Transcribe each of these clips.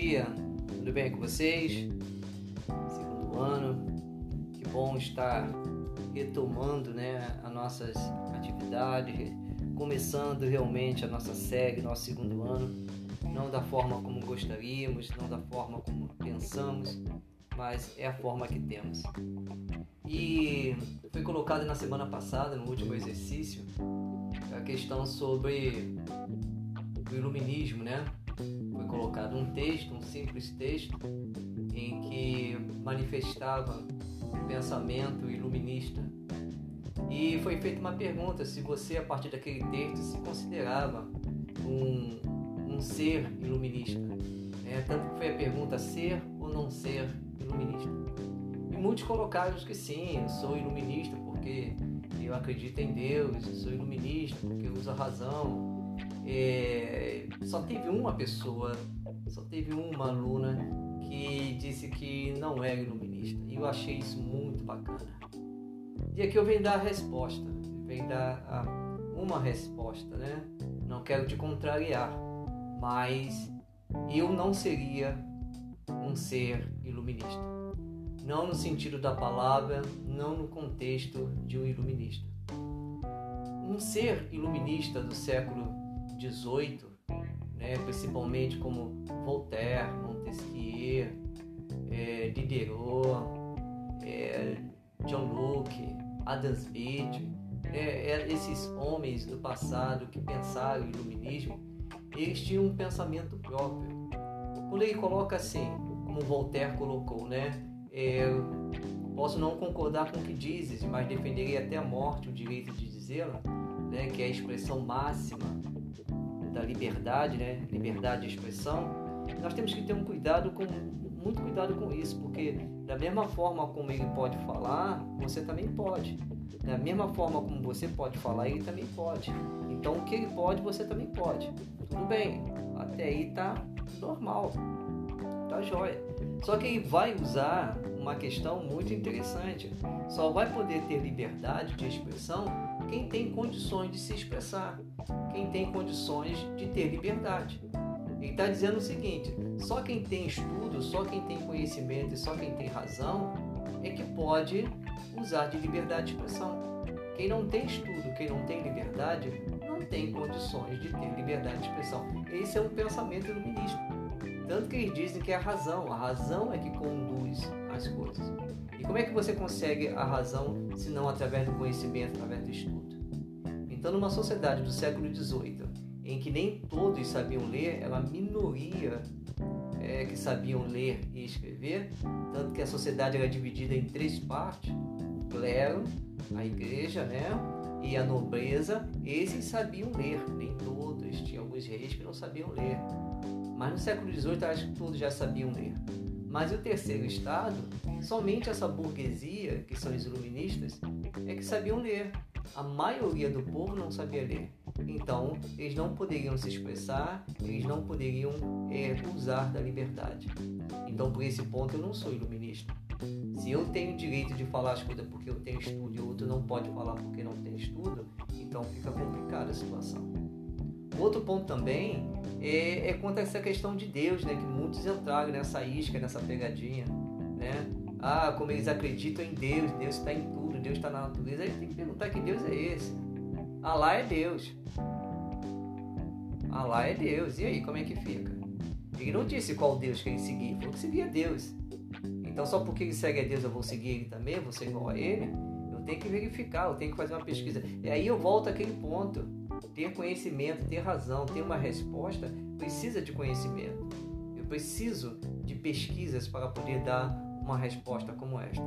dia, tudo bem com vocês? Segundo ano, que bom estar retomando né, as nossas atividades, começando realmente a nossa série, nosso segundo ano, não da forma como gostaríamos, não da forma como pensamos, mas é a forma que temos. E foi colocado na semana passada, no último exercício, a questão sobre o iluminismo, né? Foi colocado um texto, um simples texto, em que manifestava o pensamento iluminista. E foi feita uma pergunta se você, a partir daquele texto, se considerava um, um ser iluminista. É, tanto que foi a pergunta ser ou não ser iluminista. E muitos colocaram que sim, eu sou iluminista porque eu acredito em Deus, eu sou iluminista porque eu uso a razão. É, só teve uma pessoa, só teve uma aluna que disse que não era iluminista. E eu achei isso muito bacana. E aqui eu venho dar a resposta, venho dar a, uma resposta, né? Não quero te contrariar, mas eu não seria um ser iluminista. Não no sentido da palavra, não no contexto de um iluminista. Um ser iluminista do século XVIII, né, principalmente como Voltaire, Montesquieu, é, Diderot, é, John Locke, Adam Smith, é, é, esses homens do passado que pensaram o iluminismo, eles tinham um pensamento próprio. Quando ele coloca assim, como Voltaire colocou, né? É, posso não concordar com o que dizes, mas defenderei até a morte o direito de dizê-la, né? Que é a expressão máxima da liberdade, né? Liberdade de expressão. Nós temos que ter um cuidado com muito cuidado com isso, porque da mesma forma como ele pode falar, você também pode. Da mesma forma como você pode falar, ele também pode. Então o que ele pode, você também pode. Tudo bem, até aí tá normal, tá jóia. Só que ele vai usar uma questão muito interessante. Só vai poder ter liberdade de expressão quem tem condições de se expressar, quem tem condições de ter liberdade. Ele está dizendo o seguinte: só quem tem estudo, só quem tem conhecimento e só quem tem razão é que pode usar de liberdade de expressão. Quem não tem estudo, quem não tem liberdade, não tem condições de ter liberdade de expressão. Esse é um pensamento iluminista. Tanto que eles dizem que é a razão, a razão é que conduz as coisas. Como é que você consegue a razão se não através do conhecimento, através do estudo? Então, numa sociedade do século XVIII, em que nem todos sabiam ler, era uma minoria é, que sabiam ler e escrever, tanto que a sociedade era dividida em três partes: o clero, a igreja, né? E a nobreza, esses sabiam ler, nem todos, tinha alguns reis que não sabiam ler. Mas no século XVIII acho que todos já sabiam ler. Mas o terceiro estado, somente essa burguesia, que são os iluministas, é que sabiam ler. A maioria do povo não sabia ler. Então, eles não poderiam se expressar, eles não poderiam é, usar da liberdade. Então, por esse ponto, eu não sou iluminista. Se eu tenho direito de falar as coisas porque eu tenho estudo e outro não pode falar Outro ponto também é, é quanto a essa questão de Deus, né? Que muitos entraram nessa isca, nessa pegadinha, né? Ah, como eles acreditam em Deus, Deus está em tudo, Deus está na natureza. Aí tem que perguntar que Deus é esse. Alá é Deus. Alá é Deus. E aí, como é que fica? Ele não disse qual Deus que ele seguia, falou que seguia Deus. Então, só porque ele segue a Deus, eu vou seguir ele também, vou ser igual a ele. Eu tenho que verificar, eu tenho que fazer uma pesquisa. E aí eu volto àquele ponto. Ter conhecimento, ter razão, ter uma resposta, precisa de conhecimento. Eu preciso de pesquisas para poder dar uma resposta como esta.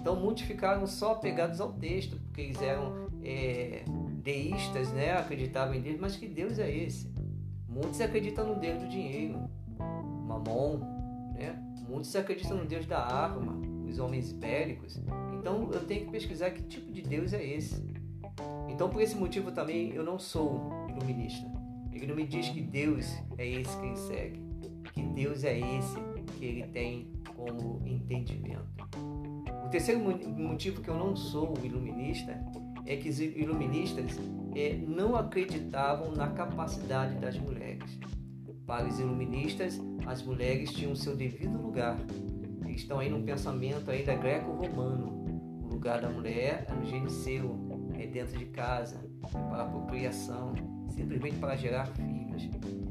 Então, muitos ficaram só apegados ao texto, porque eles eram é, deístas, né? acreditavam em Deus, mas que Deus é esse? Muitos acreditam no Deus do dinheiro, Mamon, né? muitos acreditam no Deus da arma, os homens bélicos. Então eu tenho que pesquisar que tipo de Deus é esse. Então por esse motivo também eu não sou iluminista. Ele não me diz que Deus é esse que ele segue, que Deus é esse que ele tem como entendimento. O terceiro motivo que eu não sou iluminista é que os iluministas é, não acreditavam na capacidade das mulheres. Para os iluministas, as mulheres tinham seu devido lugar. Eles estão aí num pensamento ainda greco-romano. O lugar da mulher é no gineceu, é dentro de casa, é para a procriação, simplesmente para gerar filhos.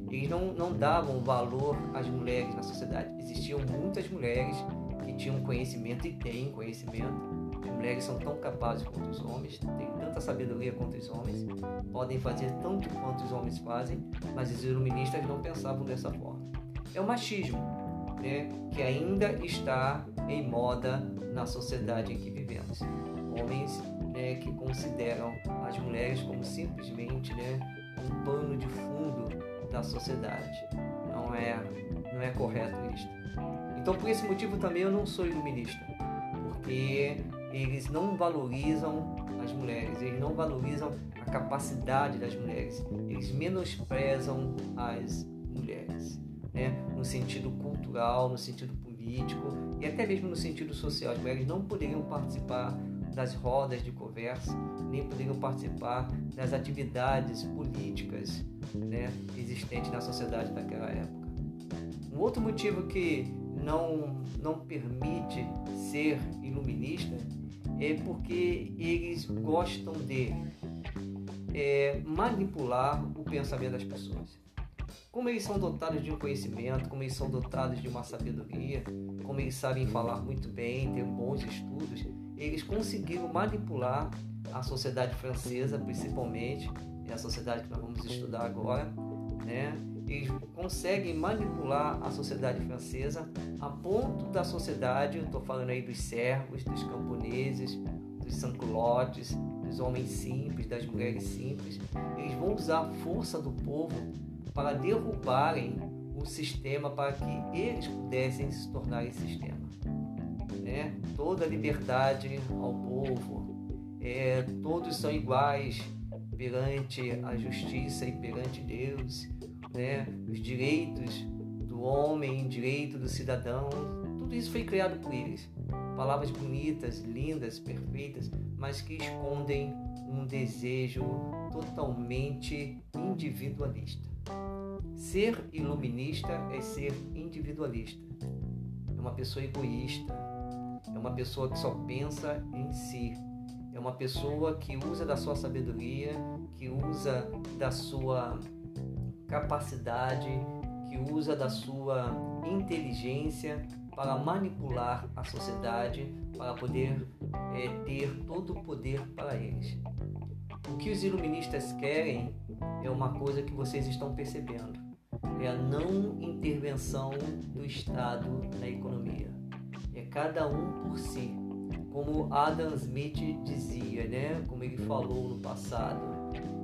Eles não, não davam valor às mulheres na sociedade. Existiam muitas mulheres que tinham conhecimento e têm conhecimento, as mulheres são tão capazes quanto os homens, têm tanta sabedoria quanto os homens, podem fazer tanto quanto os homens fazem, mas os iluministas não pensavam dessa forma. É o machismo, né, que ainda está em moda na sociedade em que vivemos. Homens né, que consideram as mulheres como simplesmente né, um pano de fundo da sociedade. Não é, não é correto isto. Então, por esse motivo também eu não sou iluminista, porque eles não valorizam as mulheres, eles não valorizam a capacidade das mulheres, eles menosprezam as mulheres, né? no sentido cultural, no sentido político e até mesmo no sentido social. As mulheres não poderiam participar das rodas de conversa, nem poderiam participar das atividades políticas né, existentes na sociedade daquela época. Um outro motivo que não, não permite ser iluminista é porque eles gostam de é, manipular o pensamento das pessoas. Como eles são dotados de um conhecimento, como eles são dotados de uma sabedoria, como eles sabem falar muito bem, ter bons estudos, eles conseguiram manipular a sociedade francesa, principalmente, é a sociedade que nós vamos estudar agora, né? Eles conseguem manipular a sociedade francesa a ponto da sociedade, estou falando aí dos servos, dos camponeses, dos sanculotes, dos homens simples, das mulheres simples, eles vão usar a força do povo para derrubarem o sistema para que eles pudessem se tornar esse sistema. Né? Toda liberdade ao povo, é, todos são iguais perante a justiça e perante Deus, né? os direitos do homem, direito do cidadão, tudo isso foi criado por eles. Palavras bonitas, lindas, perfeitas, mas que escondem um desejo totalmente individualista. Ser iluminista é ser individualista. É uma pessoa egoísta. É uma pessoa que só pensa em si. É uma pessoa que usa da sua sabedoria, que usa da sua capacidade, que usa da sua inteligência para manipular a sociedade, para poder é, ter todo o poder para eles. O que os iluministas querem é uma coisa que vocês estão percebendo: é a não intervenção do Estado na economia. Cada um por si. Como Adam Smith dizia, né? como ele falou no passado,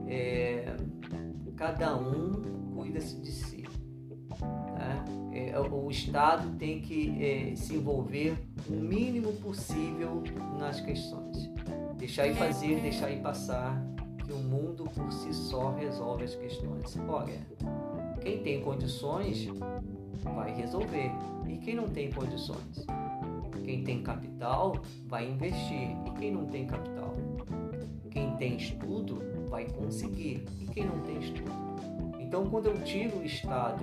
é, cada um cuida-se de si. Tá? É, o Estado tem que é, se envolver o mínimo possível nas questões. Deixar ir fazer, deixar ir passar, que o mundo por si só resolve as questões. Olha, quem tem condições vai resolver. E quem não tem condições? Quem tem capital vai investir. E quem não tem capital? Quem tem estudo vai conseguir. E quem não tem estudo? Então, quando eu tiro o Estado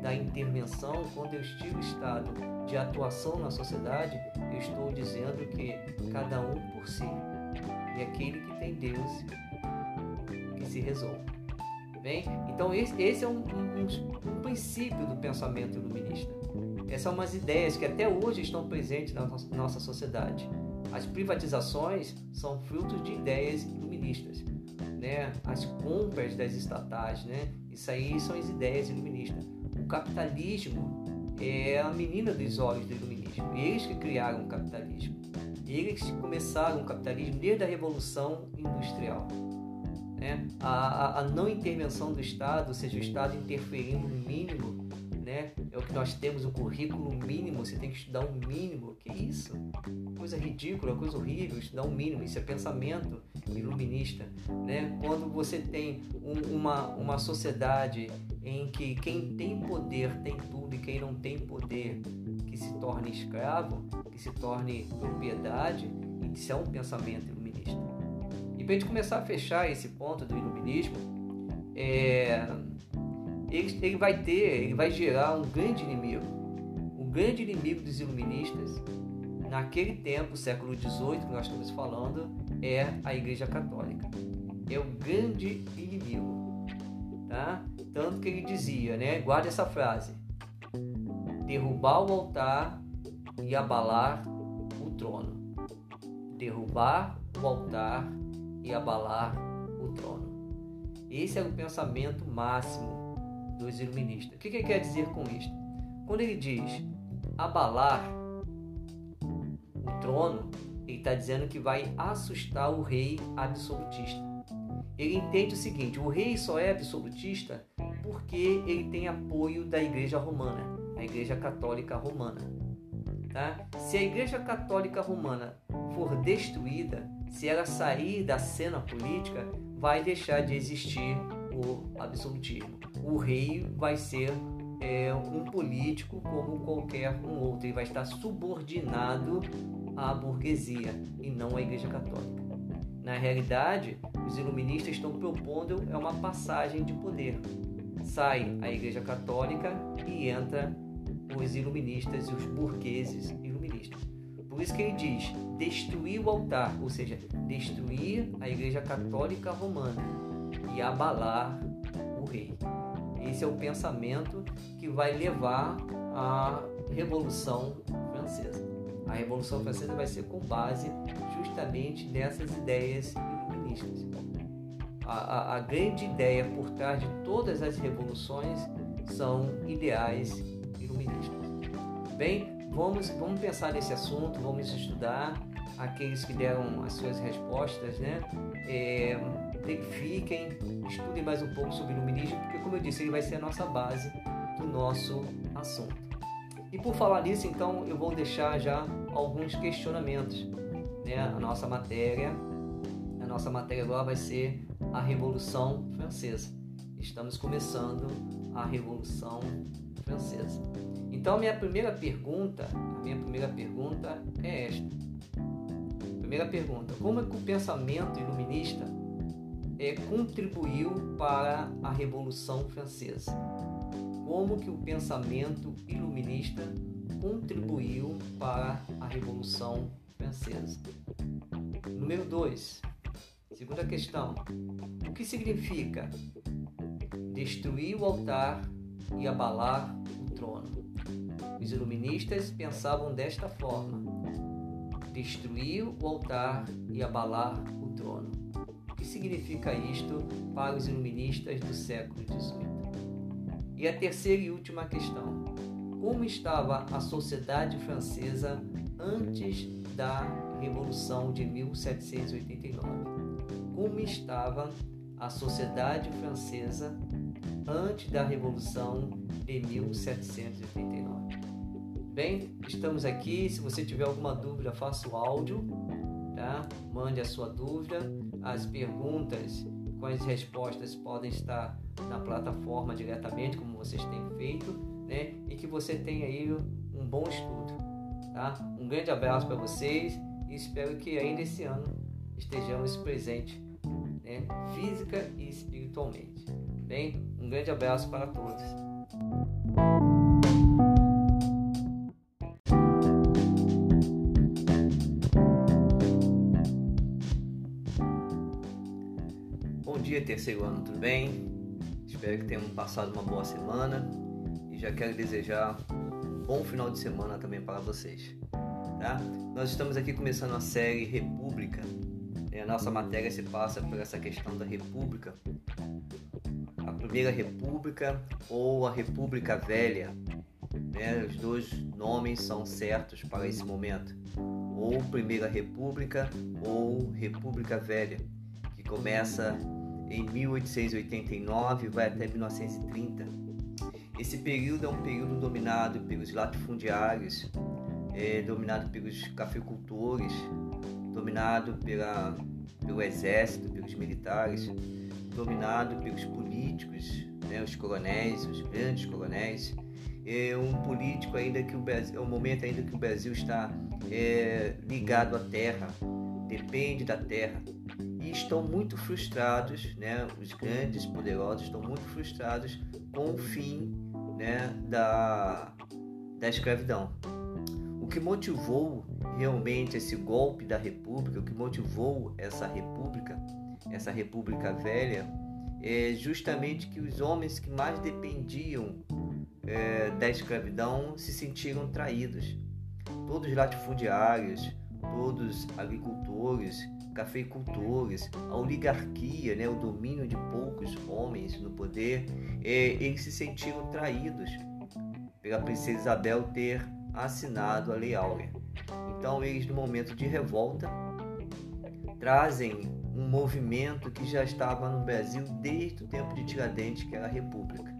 da intervenção, quando eu tiro o Estado de atuação na sociedade, eu estou dizendo que cada um por si. E aquele que tem Deus que se resolve. Bem? Então, esse, esse é um, um, um princípio do pensamento iluminista. Essas são umas ideias que até hoje estão presentes na nossa sociedade. As privatizações são frutos de ideias iluministas. Né? As compras das estatais, né? Isso aí são as ideias iluministas. O capitalismo é a menina dos olhos do iluminismo. Eles que criaram o capitalismo. Eles que começaram o capitalismo desde a Revolução Industrial. Né? A, a, a não intervenção do Estado, ou seja, o Estado interferindo no mínimo né? É o que nós temos, o currículo mínimo, você tem que estudar um mínimo. Que isso? Coisa ridícula, coisa horrível, estudar um mínimo. Isso é pensamento iluminista, né? Quando você tem um, uma, uma sociedade em que quem tem poder tem tudo e quem não tem poder que se torne escravo, que se torne propriedade, isso é um pensamento iluminista. E para a gente começar a fechar esse ponto do iluminismo, é ele, ele vai ter, ele vai gerar um grande inimigo. O grande inimigo dos iluministas, naquele tempo, século XVIII, que nós estamos falando, é a Igreja Católica. É o grande inimigo. Tá? Tanto que ele dizia, né? Guarda essa frase: derrubar o altar e abalar o trono. Derrubar o altar e abalar o trono. Esse é o pensamento máximo dos iluministas. O que ele quer dizer com isto? Quando ele diz abalar o trono, ele está dizendo que vai assustar o rei absolutista. Ele entende o seguinte: o rei só é absolutista porque ele tem apoio da Igreja Romana, a Igreja Católica Romana. Tá? Se a Igreja Católica Romana for destruída, se ela sair da cena política, vai deixar de existir o absolutismo. O rei vai ser é, um político como qualquer um outro, ele vai estar subordinado à burguesia e não à Igreja Católica. Na realidade, os iluministas estão propondo é uma passagem de poder. Sai a Igreja Católica e entra os iluministas e os burgueses iluministas. Por isso que ele diz: destruir o altar, ou seja, destruir a Igreja Católica Romana e abalar o rei. Esse é o pensamento que vai levar à Revolução Francesa. A Revolução Francesa vai ser com base justamente nessas ideias iluministas. A, a, a grande ideia por trás de todas as revoluções são ideais iluministas. Bem, vamos, vamos pensar nesse assunto, vamos estudar aqueles que deram as suas respostas, né? É, verifiquem, estudem mais um pouco sobre o iluminismo, porque como eu disse, ele vai ser a nossa base do nosso assunto. E por falar nisso, então, eu vou deixar já alguns questionamentos. Né? A nossa matéria, a nossa matéria agora vai ser a Revolução Francesa. Estamos começando a Revolução Francesa. Então, minha primeira pergunta, minha primeira pergunta é esta. Primeira pergunta: como é que o pensamento iluminista é, contribuiu para a Revolução Francesa? Como que o pensamento iluminista contribuiu para a Revolução Francesa? Número 2. Segunda questão. O que significa destruir o altar e abalar o trono? Os iluministas pensavam desta forma: destruir o altar e abalar o trono. O que significa isto para os iluministas do século XVIII? E a terceira e última questão: como estava a sociedade francesa antes da Revolução de 1789? Como estava a sociedade francesa antes da Revolução de 1789? Bem, estamos aqui. Se você tiver alguma dúvida, faça o áudio, tá? Mande a sua dúvida. As perguntas com as respostas podem estar na plataforma diretamente, como vocês têm feito, né? E que você tenha aí um bom estudo, tá? Um grande abraço para vocês e espero que ainda esse ano estejamos presentes, né? Física e espiritualmente. Bem, um grande abraço para todos. dia, terceiro ano, tudo bem? Espero que tenham passado uma boa semana e já quero desejar um bom final de semana também para vocês. Tá? Nós estamos aqui começando a série República. A nossa matéria se passa por essa questão da República. Primeira República ou a República Velha. Né? Os dois nomes são certos para esse momento. Ou Primeira República ou República Velha, que começa em 1889 vai até 1930. Esse período é um período dominado pelos latifundiários, é, dominado pelos cafeicultores, dominado pela, pelo exército, pelos militares, dominado pelos políticos, né, os coronéis, os grandes coronéis. É um político ainda que o Brasil, é um momento ainda que o Brasil está é, ligado à terra, depende da terra estão muito frustrados, né? Os grandes poderosos estão muito frustrados com o fim, né? Da, da escravidão. O que motivou realmente esse golpe da República, o que motivou essa República, essa República velha, é justamente que os homens que mais dependiam é, da escravidão se sentiram traídos. Todos latifundiários, todos agricultores, cafeicultores, a oligarquia, né, o domínio de poucos homens no poder, é, eles se sentiram traídos pela princesa Isabel ter assinado a Lei Áurea. Então eles, no momento de revolta, trazem um movimento que já estava no Brasil desde o tempo de Tiradentes, que era a República.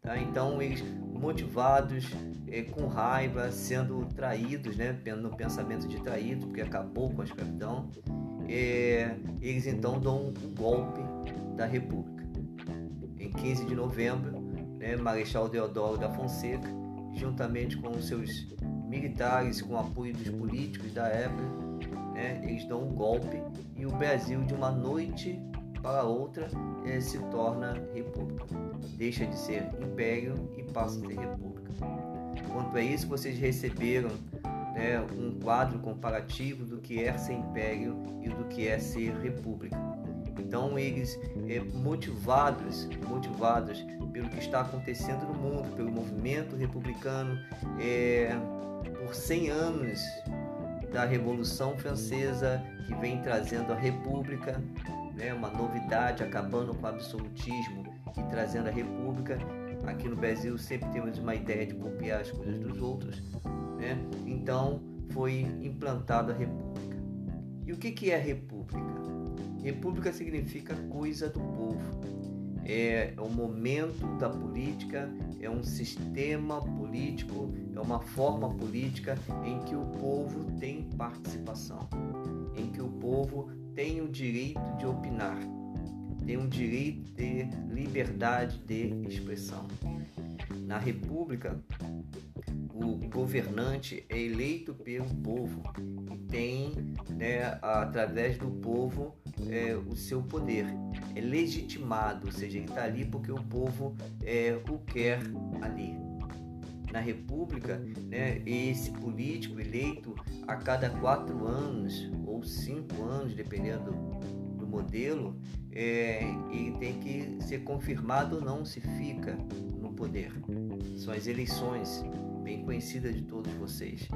Tá? Então eles motivados, é, com raiva, sendo traídos, né, no pensamento de traído, porque acabou com a escravidão, é, eles então dão um golpe da República. Em 15 de novembro, né, Marechal Deodoro da Fonseca, juntamente com os seus militares, com apoio dos políticos da época, né, eles dão um golpe e o Brasil, de uma noite para outra, é, se torna república. Deixa de ser império e passa a ser república. Quanto a isso, vocês receberam né, um quadro comparativo do que é ser império e do que é ser república. Então eles é, motivados, motivados pelo que está acontecendo no mundo, pelo movimento republicano, é, por 100 anos da Revolução Francesa que vem trazendo a República, né, uma novidade, acabando com o absolutismo e trazendo a República. Aqui no Brasil sempre temos uma ideia de copiar as coisas dos outros, né? Então foi implantada a República. E o que, que é República? República significa coisa do povo é um momento da política, é um sistema político, é uma forma política em que o povo tem participação, em que o povo tem o direito de opinar, tem o direito de liberdade de expressão. Na República, o governante é eleito pelo povo e tem, né, através do povo, é, o seu poder. É legitimado, ou seja, ele está ali porque o povo é, o quer ali. Na República, né, esse político eleito a cada quatro anos ou cinco anos, dependendo do modelo, é, ele tem que ser confirmado ou não se fica no poder. São as eleições bem conhecida de todos vocês.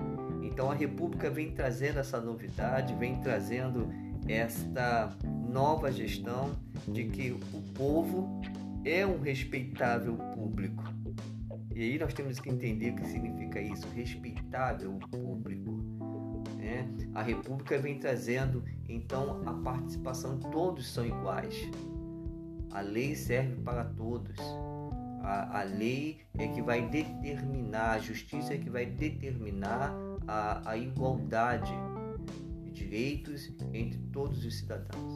Então a República vem trazendo essa novidade, vem trazendo esta nova gestão de que o povo é um respeitável público. E aí nós temos que entender o que significa isso, respeitável público. Né? A República vem trazendo então a participação, todos são iguais. A lei serve para todos. A, a lei é que vai determinar, a justiça é que vai determinar a, a igualdade de direitos entre todos os cidadãos.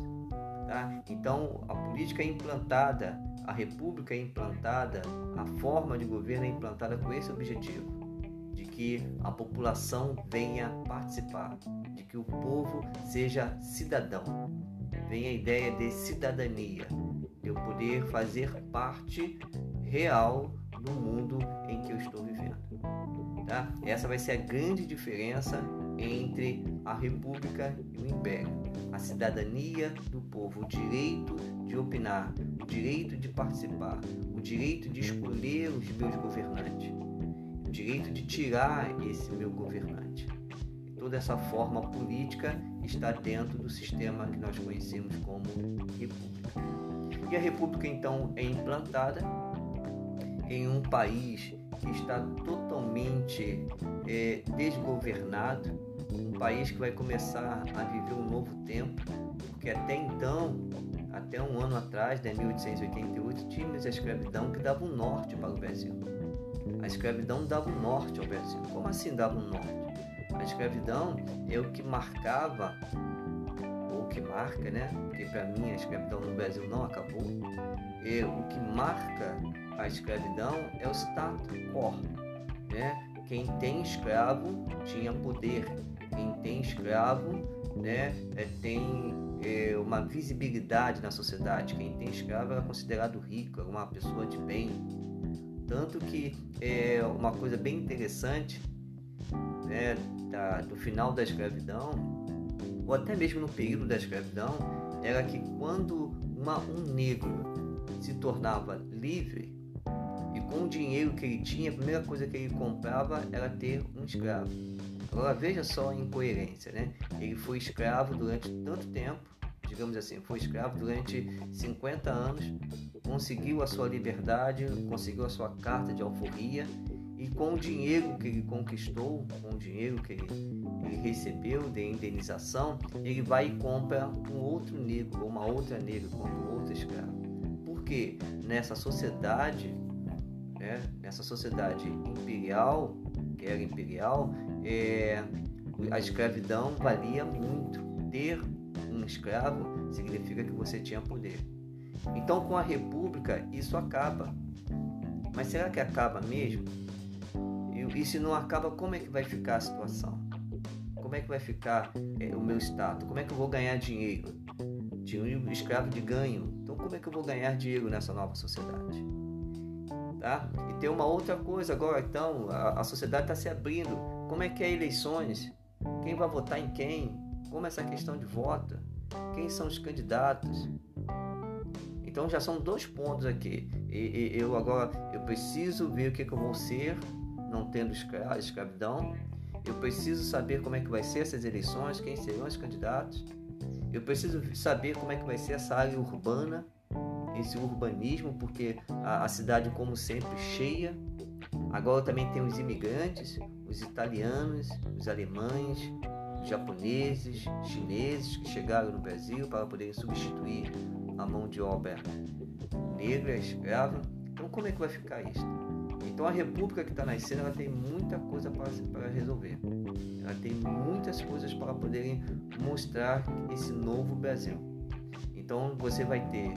Tá? Então, a política é implantada, a república é implantada, a forma de governo é implantada com esse objetivo, de que a população venha participar, de que o povo seja cidadão. Vem a ideia de cidadania, de eu poder fazer parte real do mundo em que eu estou vivendo. Tá? Essa vai ser a grande diferença entre a república e o império. A cidadania do povo, o direito de opinar, o direito de participar, o direito de escolher os meus governantes, o direito de tirar esse meu governante. Toda essa forma política está dentro do sistema que nós conhecemos como república. E a república então é implantada em um país que está totalmente é, desgovernado, um país que vai começar a viver um novo tempo, porque até então, até um ano atrás, né, 1888, tínhamos a escravidão que dava um norte para o Brasil. A escravidão dava um norte ao Brasil. Como assim dava um norte? A escravidão é o que marcava que marca, né? Porque para mim a escravidão no Brasil não acabou. É o que marca a escravidão é o status quo, né? Quem tem escravo tinha poder, quem tem escravo, né, é, tem é, uma visibilidade na sociedade. Quem tem escravo era considerado rico, era uma pessoa de bem. Tanto que é uma coisa bem interessante né, da, do final da escravidão, ou até mesmo no período da escravidão, era que quando uma, um negro se tornava livre, e com o dinheiro que ele tinha, a primeira coisa que ele comprava era ter um escravo. Agora veja só a incoerência, né? Ele foi escravo durante tanto tempo, digamos assim, foi escravo durante 50 anos, conseguiu a sua liberdade, conseguiu a sua carta de alforria e com o dinheiro que ele conquistou, com o dinheiro que ele, ele recebeu de indenização, ele vai e compra um outro negro, uma outra negra, compra um outro escravo. Porque nessa sociedade, né, nessa sociedade imperial, era imperial, é, a escravidão valia muito. Ter um escravo significa que você tinha poder. Então, com a República, isso acaba. Mas será que acaba mesmo? E, e se não acaba, como é que vai ficar a situação? Como é que vai ficar é, o meu status? Como é que eu vou ganhar dinheiro? Tinha um escravo de ganho. Então, como é que eu vou ganhar dinheiro nessa nova sociedade? Tá? E tem uma outra coisa agora, então, a, a sociedade está se abrindo. Como é que é eleições? Quem vai votar em quem? Como é essa questão de voto? Quem são os candidatos? Então já são dois pontos aqui. E, e, eu agora eu preciso ver o que, que eu vou ser, não tendo escra escravidão. Eu preciso saber como é que vai ser essas eleições, quem serão os candidatos. Eu preciso saber como é que vai ser essa área urbana esse urbanismo, porque a, a cidade, como sempre, cheia. Agora também tem os imigrantes, os italianos, os alemães, os japoneses, chineses que chegaram no Brasil para poderem substituir a mão de obra negra, escrava. Então, como é que vai ficar isso? Então, a república que está nascendo, ela tem muita coisa para, resolver. Ela tem muitas coisas para poderem mostrar esse novo Brasil. Então, você vai ter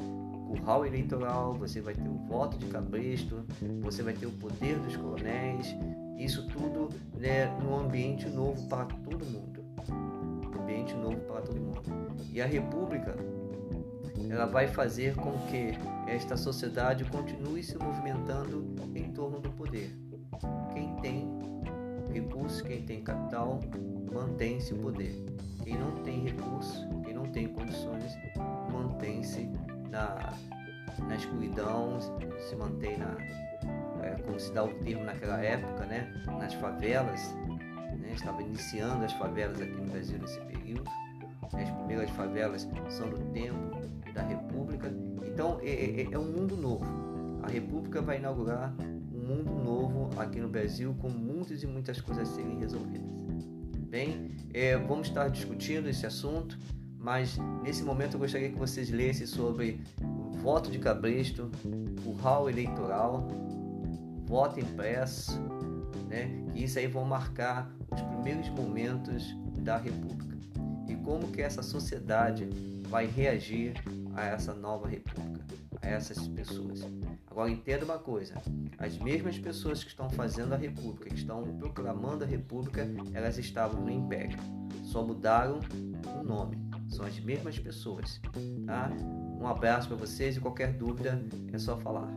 curral eleitoral, você vai ter o voto de cabresto, você vai ter o poder dos coronéis, isso tudo né, num ambiente novo para todo mundo. Um ambiente novo para todo mundo. E a República ela vai fazer com que esta sociedade continue se movimentando em torno do poder. Quem tem recursos, quem tem capital, mantém-se o poder. Quem não tem recursos, quem não tem condições, mantém-se na, na escuridão, se mantém na, é, como se dá o termo naquela época, né, nas favelas. Né, estava iniciando as favelas aqui no Brasil nesse período. As primeiras favelas são do tempo da República. Então é, é, é, é um mundo novo. A República vai inaugurar um mundo novo aqui no Brasil com muitas e muitas coisas a serem resolvidas. Bem, é, vamos estar discutindo esse assunto mas nesse momento eu gostaria que vocês lessem sobre o voto de cabresto, o hall eleitoral, voto impresso, né? que isso aí vão marcar os primeiros momentos da República e como que essa sociedade vai reagir a essa nova República, a essas pessoas. Agora entenda uma coisa: as mesmas pessoas que estão fazendo a República, que estão proclamando a República, elas estavam no Império, só mudaram o nome são as mesmas pessoas. Tá? Um abraço para vocês e qualquer dúvida é só falar.